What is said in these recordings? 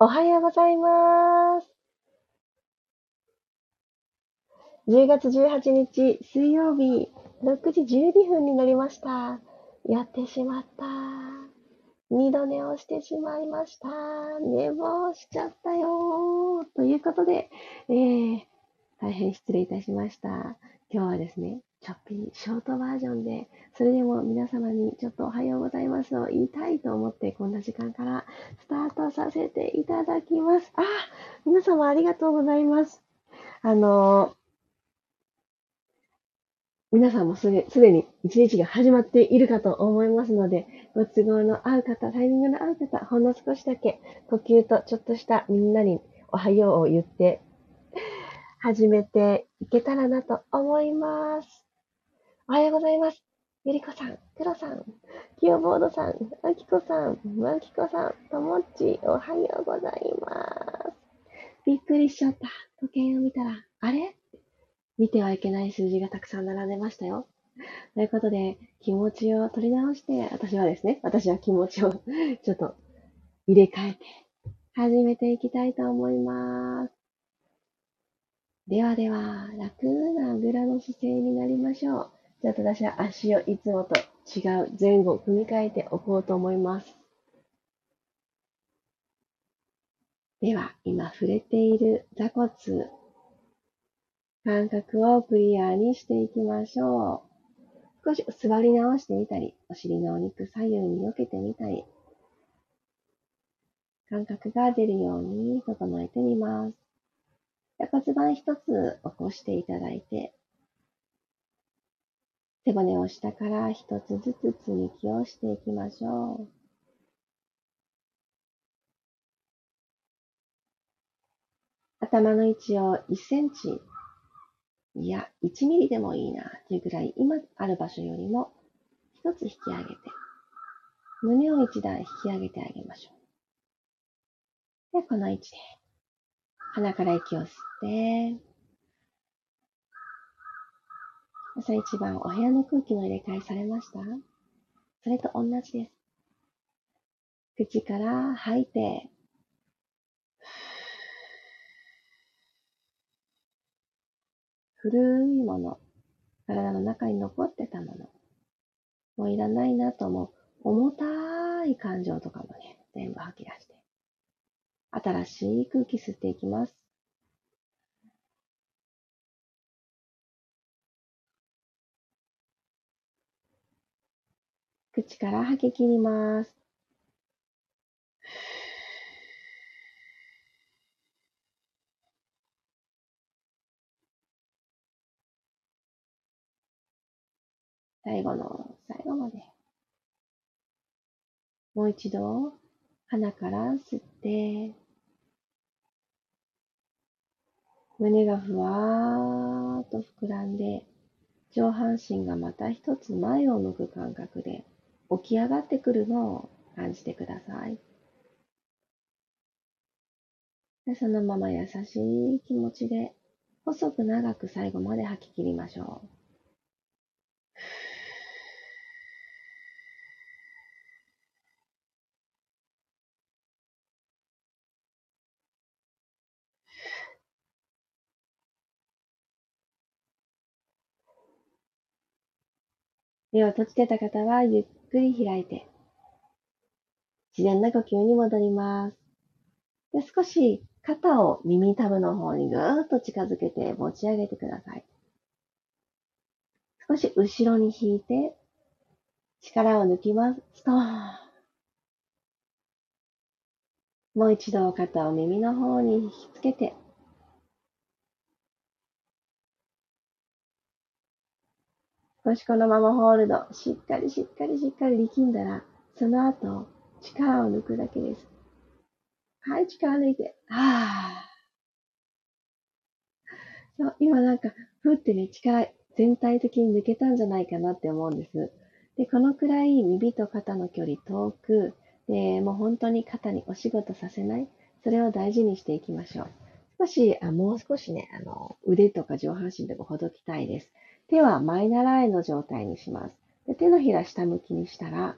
おはようございます。10月18日水曜日、6時12分になりました。やってしまった。二度寝をしてしまいました。寝坊しちゃったよということで、えー、大変失礼いたしました。今日はですね、ちょっぴりショートバージョンで、それでも皆様にちょっとおはようございますを言いたいと思って、こんな時間からスタートさせていただきます。あ、皆様ありがとうございます。あの皆さんもすですでに一日が始まっているかと思いますので、ご都合の合う方、タイミングの合う方、ほんの少しだけ呼吸とちょっとしたみんなにおはようを言って始めていけたらなと思います。おはようございます。ゆりこさん、くろさん、きよボードさん、あきこさん、まきこさん、ともっち、おはようございます。びっくりしちゃった。時計を見たら、あれ？見てはいけない数字がたくさん並んでましたよ。ということで、気持ちを取り直して、私はですね、私は気持ちを ちょっと入れ替えて始めていきたいと思います。ではでは、楽なあぐらの姿勢になりましょう。じゃあ私は足をいつもと違う前後を組み替えておこうと思います。では、今触れている座骨、感覚をクリアにしていきましょう。少し座り直してみたり、お尻のお肉左右に避けてみたり、感覚が出るように整えてみます。骨盤一つ起こしていただいて、背骨を下から一つずつ積み木をしていきましょう。頭の位置を1センチ、いや、1ミリでもいいなというぐらい今ある場所よりも一つ引き上げて、胸を一段引き上げてあげましょう。で、この位置で、鼻から息を吸って、朝一番お部屋の空気の入れ替えされました？それと同じです。口から吐いて、古いもの、体の中に残ってたもの、もういらないなと思う重たい感情とかもね、全部吐き出して、新しい空気吸っていきます。口から吐き切ります。最後の最後まで。もう一度、鼻から吸って、胸がふわーっと膨らんで、上半身がまた一つ前を向く感覚で起き上がってくるのを感じてください。でそのまま優しい気持ちで細く長く最後まで吐き切りましょう。目を閉じてた方はゆっくり開いて、自然な呼吸に戻ります。で少し肩を耳たぶの方にぐーっと近づけて持ち上げてください。少し後ろに引いて、力を抜きます。ストーン。もう一度肩を耳の方に引きつけて、もしこのままホールド、しっかりしっかりしっかり力んだら、その後、力を抜くだけです。はい、力抜いて。はぁ。そう、今なんか、ふってね、力全体的に抜けたんじゃないかなって思うんです。で、このくらい指と肩の距離遠く、で、もう本当に肩にお仕事させない。それを大事にしていきましょう。少し、あもう少しね、あの、腕とか上半身でもほどきたいです。手は前習いの状態にします。で手のひら下向きにしたら、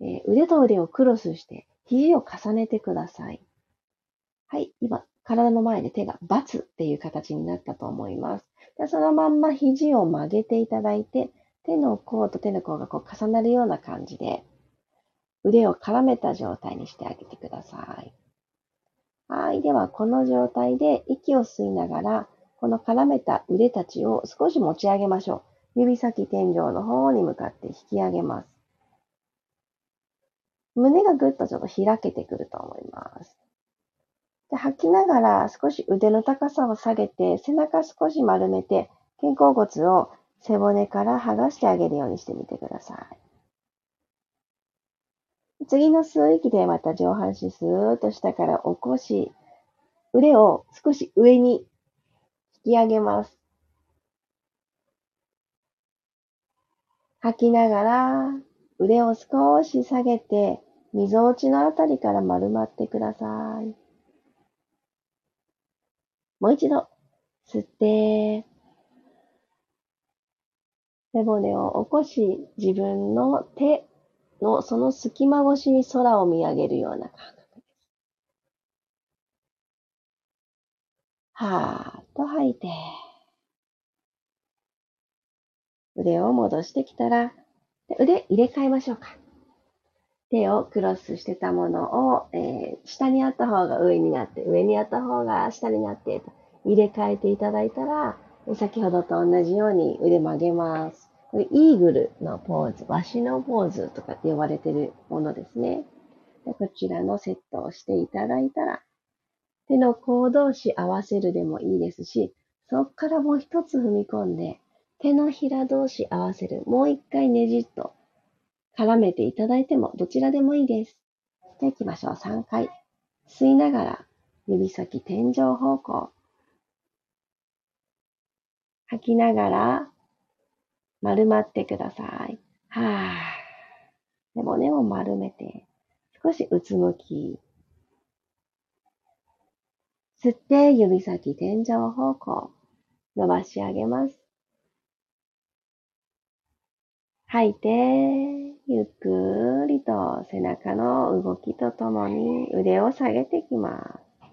えー、腕と腕をクロスして肘を重ねてください。はい、今、体の前で手がバツっていう形になったと思います。でそのまんま肘を曲げていただいて、手の甲と手の甲がこう重なるような感じで、腕を絡めた状態にしてあげてください。はい。では、この状態で息を吸いながら、この絡めた腕たちを少し持ち上げましょう。指先天井の方に向かって引き上げます。胸がぐっとちょっと開けてくると思います。で吐きながら少し腕の高さを下げて、背中少し丸めて、肩甲骨を背骨から剥がしてあげるようにしてみてください。次の吸う息でまた上半身スーッと下から起こし、腕を少し上にき上げます。吐きながら腕を少し下げて、溝落ちのあたりから丸まってください。もう一度、吸って、背骨を起こし、自分の手のその隙間越しに空を見上げるような感覚はーっと吐いて、腕を戻してきたら、腕入れ替えましょうか。手をクロスしてたものを、えー、下にあった方が上になって、上にあった方が下になって入れ替えていただいたら、先ほどと同じように腕曲げます。これイーグルのポーズ、ワシのポーズとかって呼ばれてるものですね。でこちらのセットをしていただいたら、手の甲同士合わせるでもいいですし、そこからもう一つ踏み込んで、手のひら同士合わせる。もう一回ねじっと絡めていただいてもどちらでもいいです。じゃあ行きましょう。3回。吸いながら指先天井方向。吐きながら丸まってください。はぁ。で、胸を丸めて少しうつむき。吸って指先天井方向。伸ばし上げます。吐いて、ゆっくりと背中の動きとともに腕を下げていきます。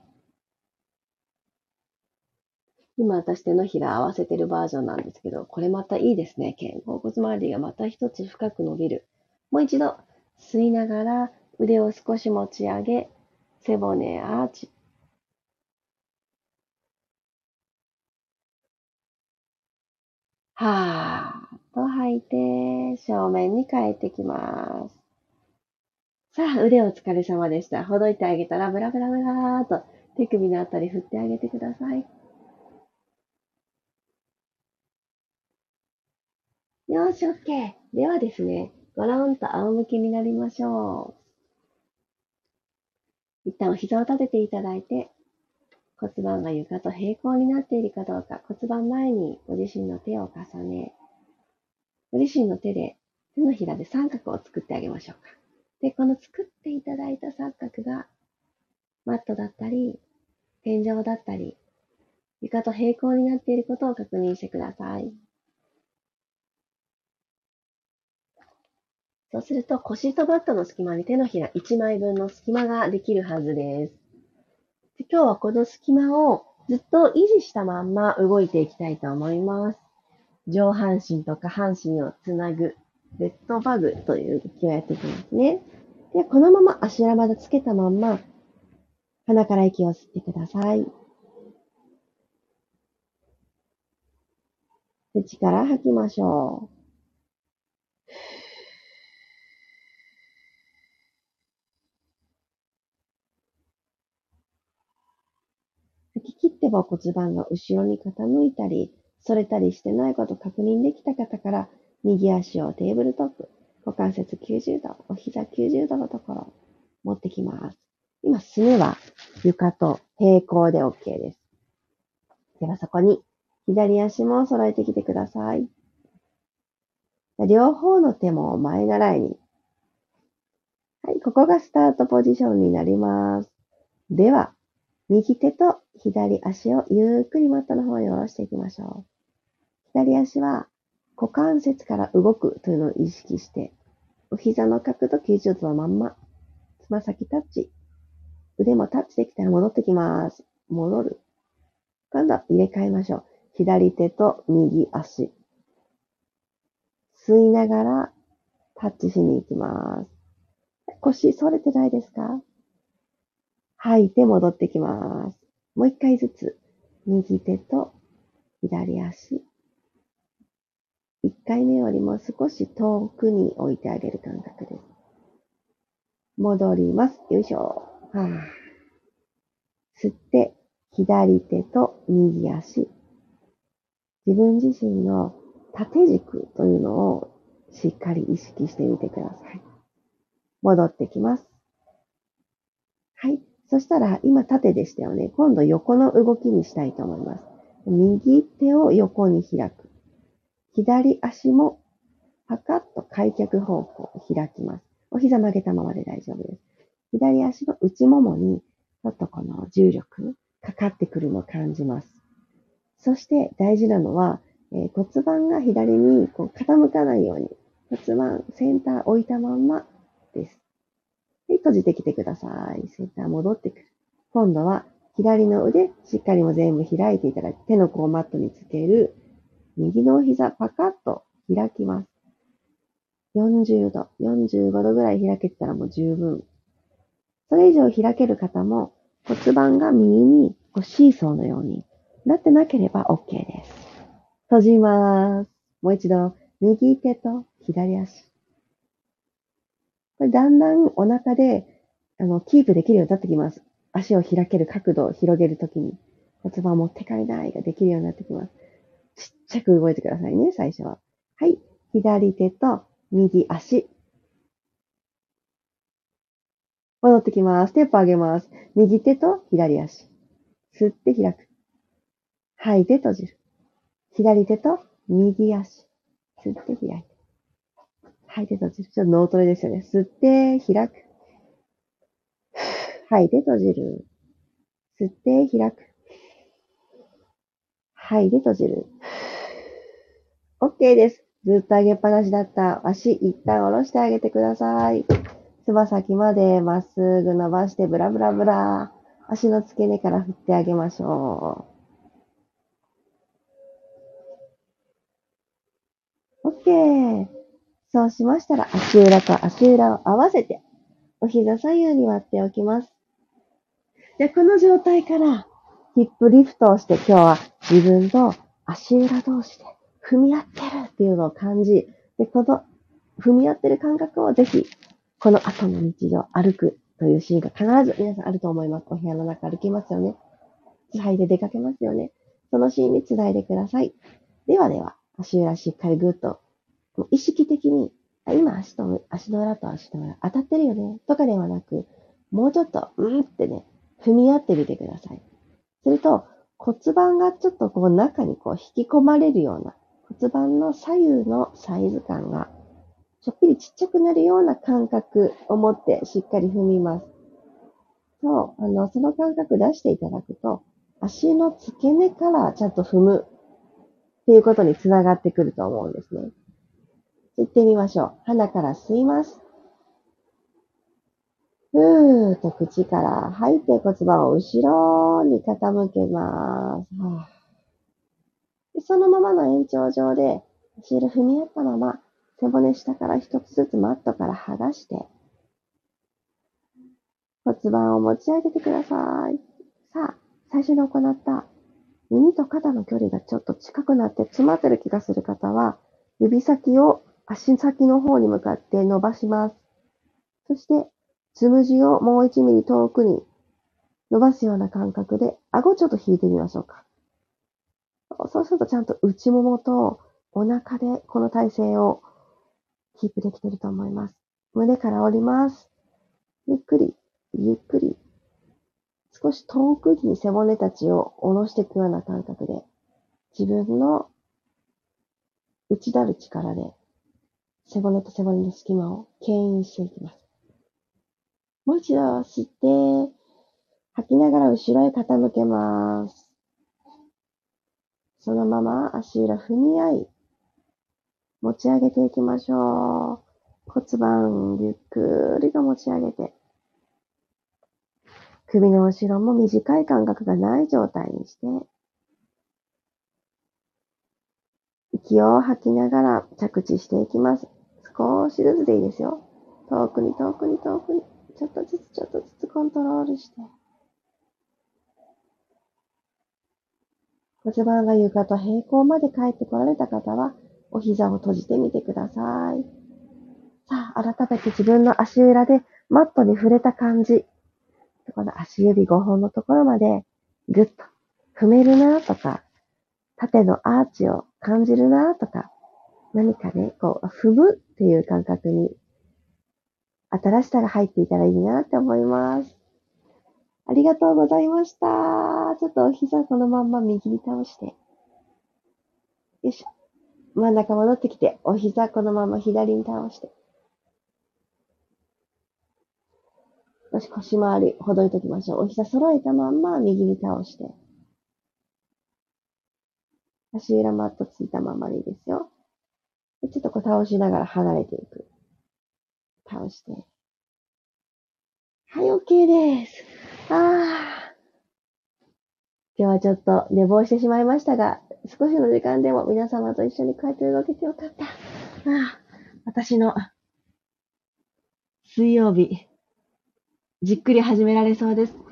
今私手のひら合わせてるバージョンなんですけど、これまたいいですね。肩甲骨周りがまた一つ深く伸びる。もう一度吸いながら腕を少し持ち上げ、背骨アーチ。はーっと吐いて、正面に帰ってきます。さあ、腕お疲れ様でした。ほどいてあげたら、ブラブラブラーと手首のあたり振ってあげてください。よし、OK。ではですね、ごろんと仰向けになりましょう。一旦お膝を立てていただいて、骨盤が床と平行になっているかどうか、骨盤前にご自身の手を重ね、ご自身の手で手のひらで三角を作ってあげましょうか。で、この作っていただいた三角が、マットだったり、天井だったり、床と平行になっていることを確認してください。そうすると腰とバットの隙間に手のひら1枚分の隙間ができるはずです。今日はこの隙間をずっと維持したまんま動いていきたいと思います。上半身と下半身をつなぐ、ベッドバグという動きをやっていきますね。で、このまま足らまでつけたまんま、鼻から息を吸ってください。口から吐きましょう。切っても骨盤が後ろに傾いたり、反れたりしてないこと確認できた方から、右足をテーブルトップ、股関節90度、お膝90度のところ、持ってきます。今、すねは床と平行で OK です。ではそこに、左足も揃えてきてください。両方の手も前習いに。はい、ここがスタートポジションになります。では、右手と左足をゆっくりマットの方に下ろしていきましょう。左足は股関節から動くというのを意識して、お膝の角度90度のまんま、つま先タッチ。腕もタッチできたら戻ってきます。戻る。今度は入れ替えましょう。左手と右足。吸いながらタッチしに行きます。腰反れてないですか？吐いて戻ってきます。もう一回ずつ。右手と左足。一回目よりも少し遠くに置いてあげる感覚です。戻ります。よいしょ。はあ、吸って、左手と右足。自分自身の縦軸というのをしっかり意識してみてください。戻ってきます。はい。そしたら、今縦でしたよね。今度横の動きにしたいと思います。右手を横に開く。左足もパカッと開脚方向開きます。お膝曲げたままで大丈夫です。左足の内ももに、ちょっとこの重力、かかってくるのを感じます。そして大事なのは、えー、骨盤が左にこう傾かないように、骨盤、センター置いたまんまです。で、閉じてきてください。センター戻ってくる。今度は左の腕、しっかりも全部開いていただき、手の甲をマットにつける。右の膝、パカッと開きます。40度、45度ぐらい開けてたらもう十分。それ以上開ける方も骨盤が右にこうシーソーのようになってなければ OK です。閉じます。もう一度、右手と左足。これだんだんお腹で、あの、キープできるようになってきます。足を開ける角度を広げるときに骨盤を持ってかれないができるようになってきます。ちっちゃく動いてくださいね、最初は。はい。左手と右足。戻ってきます。ステップ上げます。右手と左足。吸って開く。吐いて閉じる。左手と右足。吸って開いて。吐いて閉じる。ちょっと脳トレですよね。吸って開く。吐いて閉じる。吸って開く。吐いて閉じる。OK です。ずっと上げっぱなしだった足、一旦下ろしてあげてください。つま先までまっすぐ伸ばしてブラブラブラ。足の付け根から振ってあげましょう。OK。そうしましたら足裏と足裏を合わせてお膝左右に割っておきます。で、この状態からヒップリフトをして今日は自分と足裏同士で踏み合ってるっていうのを感じ、で、この踏み合ってる感覚をぜひ、この後の日常歩くというシーンが必ず皆さんあると思います。お部屋の中歩きますよね。つはいで出かけますよね。そのシーンにつないでください。ではでは、足裏しっかりぐっと、意識的に、あ今足と、足の裏と足の裏当たってるよねとかではなく、もうちょっと、うんってね、踏み合ってみてください。すると、骨盤がちょっとこう中にこう引き込まれるような、骨盤の左右のサイズ感がちょっぴりちっちゃくなるような感覚を持ってしっかり踏みます。そう、あの、その感覚出していただくと、足の付け根からちゃんと踏むっていうことにつながってくると思うんですね。行ってみましょう。鼻から吸います。ふーっと口から吐いて骨盤を後ろに傾けます。はあ、でそのままの延長上で、足裏踏み合ったまま、背骨下から一つずつマットから剥がして、骨盤を持ち上げてください。さあ、最初に行った耳と肩の距離がちょっと近くなって詰まってる気がする方は、指先を足先の方に向かって伸ばします。そして、つむじをもう1ミリ遠くに伸ばすような感覚で、顎ちょっと引いてみましょうか。そうするとちゃんと内ももとお腹でこの体勢をキープできていると思います。胸から降ります。ゆっくり、ゆっくり。少し遠くに背骨たちを下ろしていくような感覚で、自分の内なる力で背骨と背骨の隙間を牽引していきます。もう一度吸って、吐きながら後ろへ傾けます。そのまま足裏踏み合い、持ち上げていきましょう。骨盤ゆっくりと持ち上げて、首の後ろも短い間隔がない状態にして、息を吐きながら着地していきます。少しずつでいいですよ。遠くに遠くに遠くに、ちょっとずつちょっとずつコントロールして。骨盤が床と平行まで帰ってこられた方は、お膝を閉じてみてください。さあ、改めて自分の足裏でマットに触れた感じ。この足指5本のところまでぐっと踏めるなとか、縦のアーチを感じるなとか、何かね、こう、踏むっていう感覚に、新しさが入っていたらいいなって思います。ありがとうございました。ちょっとお膝このまんま右に倒して。よいしょ。真ん中戻ってきて、お膝このまま左に倒して。少し腰回りほどいときましょう。お膝揃えたまんま右に倒して。足裏マットついたままでいいですよ。ちょっとこう倒しながら離れていく。倒して。はい、OK です。ああ。今日はちょっと寝坊してしまいましたが、少しの時間でも皆様と一緒に帰って動けてよかった。ああ、私の水曜日、じっくり始められそうです。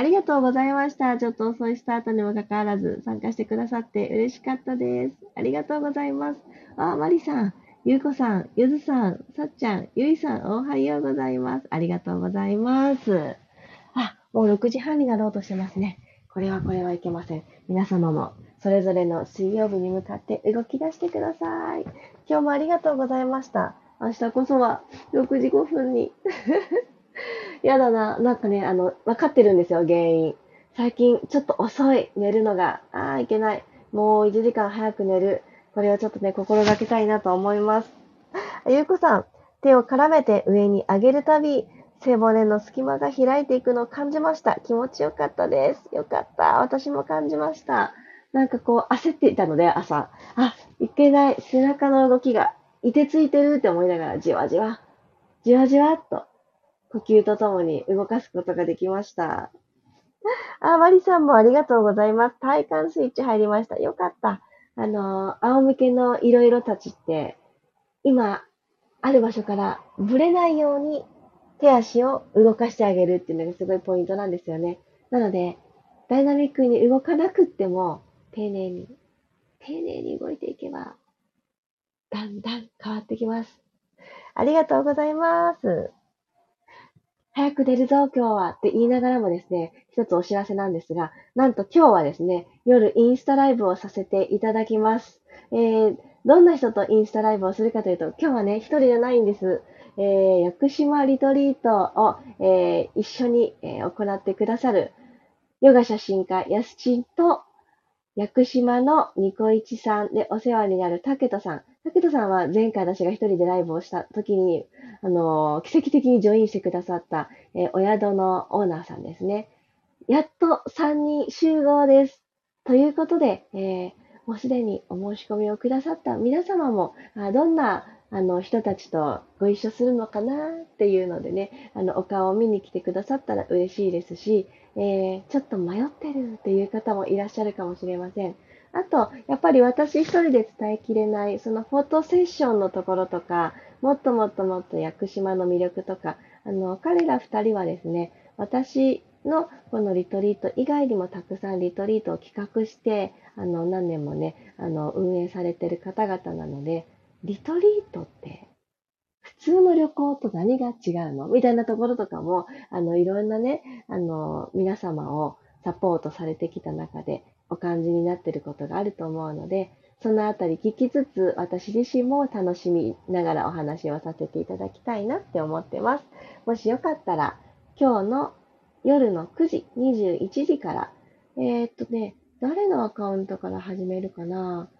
ありがとうございました。ちょっと遅いスタートにもかかわらず参加してくださって嬉しかったです。ありがとうございます。あ、マリさん、ゆうこさん、ゆずさん、さっちゃん、ゆいさん、おはようございます。ありがとうございます。あもう6時半になろうとしてますね。これはこれはいけません。皆様もそれぞれの水曜日に向かって動き出してください。今日もありがとうございました。明日こそは6時5分に。やだな。なんかね、あの、わかってるんですよ、原因。最近ちょっと遅い、寝るのが。ああ、いけない。もう1時間早く寝る。これをちょっとね、心がけたいなと思います。ゆうこさん、手を絡めて上に上げるたび、背骨の隙間が開いていくのを感じました。気持ちよかったです。よかった。私も感じました。なんかこう焦っていたので朝、あ、いけない。背中の動きがいてついてるって思いながらじわじわ、じわじわっと呼吸とともに動かすことができました。あ、マリさんもありがとうございます。体感スイッチ入りました。よかった。あの、仰向けのいろいろたちって、今、ある場所からぶれないように手足を動かしてあげるっていうのがすごいポイントなんですよね。なので、ダイナミックに動かなくっても、丁寧に、丁寧に動いていけば、だんだん変わってきます。ありがとうございます。早く出るぞ、今日はって言いながらもですね、一つお知らせなんですが、なんと今日はですね、夜インスタライブをさせていただきます。えー、どんな人とインスタライブをするかというと、今日はね、一人じゃないんです。えー、屋久島リトリートを、えー、一緒に、えー、行ってくださる、ヨガ写真家、やすちんと、屋久島のニコイチさんでお世話になるタケトさん。タケトさんは前回私が一人でライブをした時に、あの奇跡的にジョインしてくださった、えお宿のオーナーさんですね。やっと3人集合です。ということで、えー、もうすでにお申し込みをくださった皆様も、あどんなあの人たちとご一緒するのかなっていうのでね、あのお顔を見に来てくださったら嬉しいですし、えー、ちょっと迷ってるっていう方もいらっしゃるかもしれません。あと、やっぱり私一人で伝えきれない、そのフォトセッションのところとか、もっともっともっと屋久島の魅力とか、あの、彼ら二人はですね、私のこのリトリート以外にもたくさんリトリートを企画して、あの、何年もね、あの、運営されてる方々なので、リトリートって普通の旅行と何が違うの？みたいなところとかも、あの、いろんなね、あの、皆様をサポートされてきた中でお感じになっていることがあると思うので、そのあたり聞きつつ、私自身も楽しみながらお話をさせていただきたいなって思ってます。もしよかったら、今日の夜の9時、21時から、えー、っとね、誰のアカウントから始めるかな？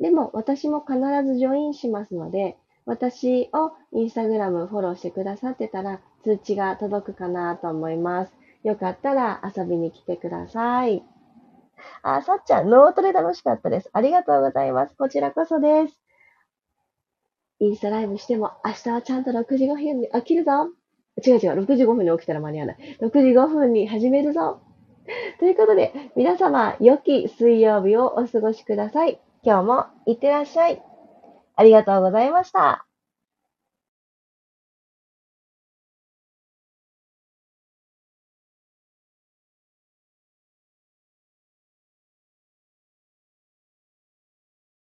でも私も必ずジョインしますので、私をインスタグラムフォローしてくださってたら通知が届くかなと思います。よかったら遊びに来てください。あ、さっちゃん、ノートで楽しかったです。ありがとうございます。こちらこそです。インスタライブしても明日はちゃんと6時5分に起きるぞ。違う違う、6時5分に起きたら間に合わない。6時5分に始めるぞ。ということで、皆様、良き水曜日をお過ごしください。今日もいってらっしゃい。ありがとうございました。